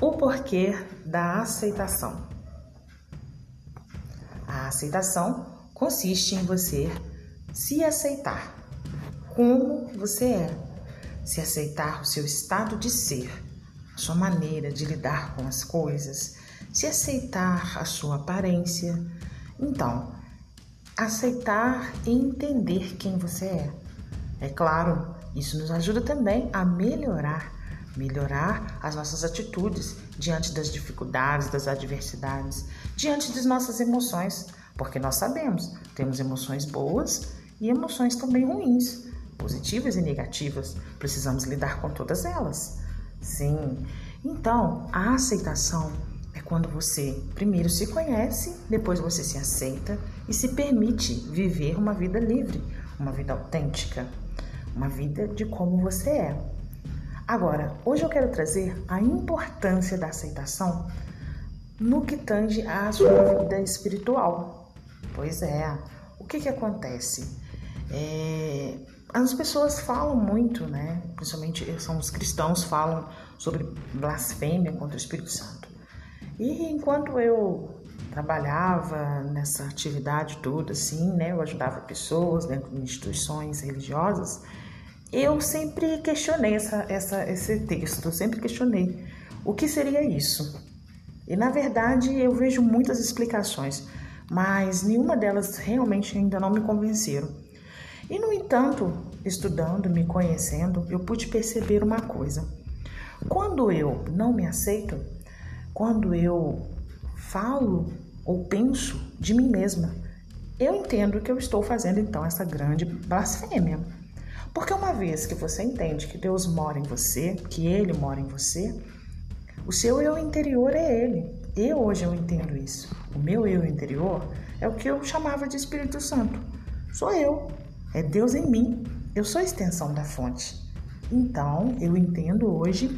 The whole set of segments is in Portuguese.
O porquê da aceitação. A aceitação consiste em você se aceitar como você é, se aceitar o seu estado de ser, a sua maneira de lidar com as coisas, se aceitar a sua aparência. Então, aceitar e entender quem você é. É claro, isso nos ajuda também a melhorar melhorar as nossas atitudes diante das dificuldades, das adversidades, diante das nossas emoções, porque nós sabemos, temos emoções boas e emoções também ruins, positivas e negativas. Precisamos lidar com todas elas. Sim. Então, a aceitação é quando você primeiro se conhece, depois você se aceita e se permite viver uma vida livre, uma vida autêntica, uma vida de como você é. Agora, hoje eu quero trazer a importância da aceitação no que tange à sua vida espiritual. Pois é, o que, que acontece? É, as pessoas falam muito, né? Principalmente são os cristãos falam sobre blasfêmia contra o Espírito Santo. E enquanto eu trabalhava nessa atividade toda, assim, né? Eu ajudava pessoas dentro de instituições religiosas eu sempre questionei essa, essa, esse texto, sempre questionei o que seria isso. E na verdade eu vejo muitas explicações, mas nenhuma delas realmente ainda não me convenceram. E no entanto, estudando, me conhecendo, eu pude perceber uma coisa. Quando eu não me aceito, quando eu falo ou penso de mim mesma, eu entendo que eu estou fazendo então essa grande blasfêmia. Porque uma vez que você entende que Deus mora em você, que Ele mora em você, o seu eu interior é Ele. Eu hoje eu entendo isso. O meu eu interior é o que eu chamava de Espírito Santo. Sou eu. É Deus em mim. Eu sou a extensão da fonte. Então, eu entendo hoje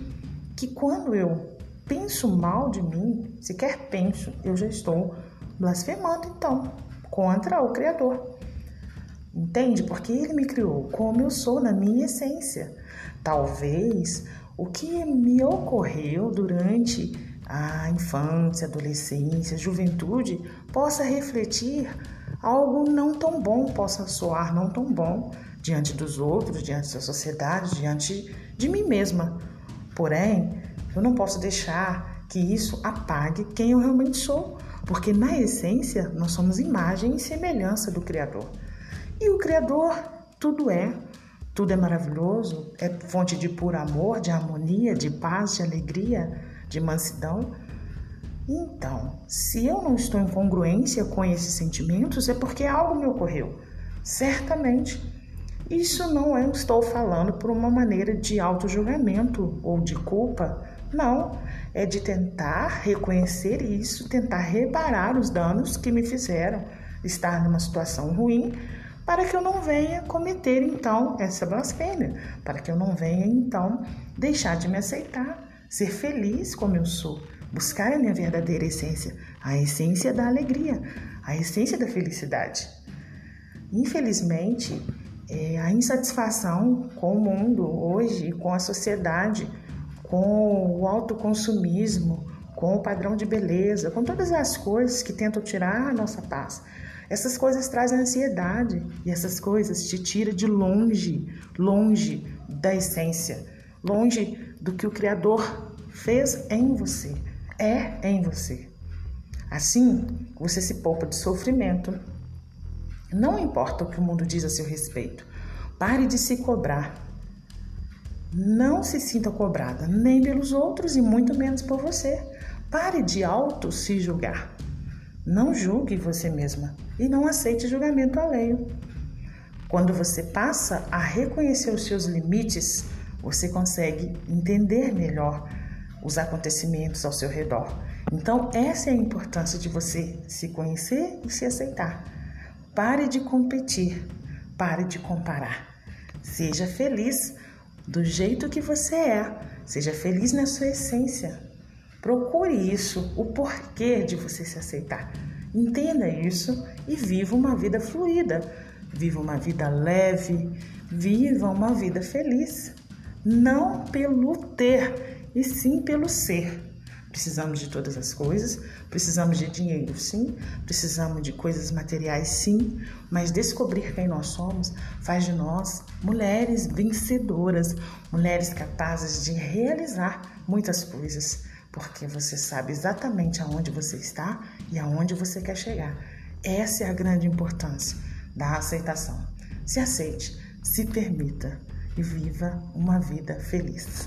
que quando eu penso mal de mim, sequer penso, eu já estou blasfemando então contra o Criador. Entende? Porque ele me criou como eu sou na minha essência. Talvez o que me ocorreu durante a infância, adolescência, juventude possa refletir algo não tão bom, possa soar não tão bom diante dos outros, diante da sociedade, diante de mim mesma. Porém, eu não posso deixar que isso apague quem eu realmente sou, porque na essência nós somos imagem e semelhança do Criador. E o Criador, tudo é, tudo é maravilhoso, é fonte de puro amor, de harmonia, de paz, de alegria, de mansidão. Então, se eu não estou em congruência com esses sentimentos, é porque algo me ocorreu. Certamente. Isso não é, estou falando por uma maneira de auto-julgamento ou de culpa. Não, é de tentar reconhecer isso, tentar reparar os danos que me fizeram estar numa situação ruim para que eu não venha cometer então essa blasfêmia, para que eu não venha então deixar de me aceitar, ser feliz como eu sou, buscar a minha verdadeira essência, a essência da alegria, a essência da felicidade. Infelizmente, é, a insatisfação com o mundo hoje, com a sociedade, com o autoconsumismo, com o padrão de beleza, com todas as coisas que tentam tirar a nossa paz, essas coisas trazem ansiedade e essas coisas te tiram de longe, longe da essência, longe do que o Criador fez em você, é em você. Assim, você se poupa de sofrimento. Não importa o que o mundo diz a seu respeito. Pare de se cobrar. Não se sinta cobrada, nem pelos outros e muito menos por você. Pare de auto se julgar. Não julgue você mesma e não aceite julgamento alheio. Quando você passa a reconhecer os seus limites, você consegue entender melhor os acontecimentos ao seu redor. Então, essa é a importância de você se conhecer e se aceitar. Pare de competir, pare de comparar. Seja feliz do jeito que você é, seja feliz na sua essência. Procure isso, o porquê de você se aceitar. Entenda isso e viva uma vida fluida, viva uma vida leve, viva uma vida feliz. Não pelo ter, e sim pelo ser. Precisamos de todas as coisas, precisamos de dinheiro, sim, precisamos de coisas materiais, sim, mas descobrir quem nós somos faz de nós mulheres vencedoras, mulheres capazes de realizar muitas coisas, porque você sabe exatamente aonde você está e aonde você quer chegar. Essa é a grande importância da aceitação. Se aceite, se permita e viva uma vida feliz.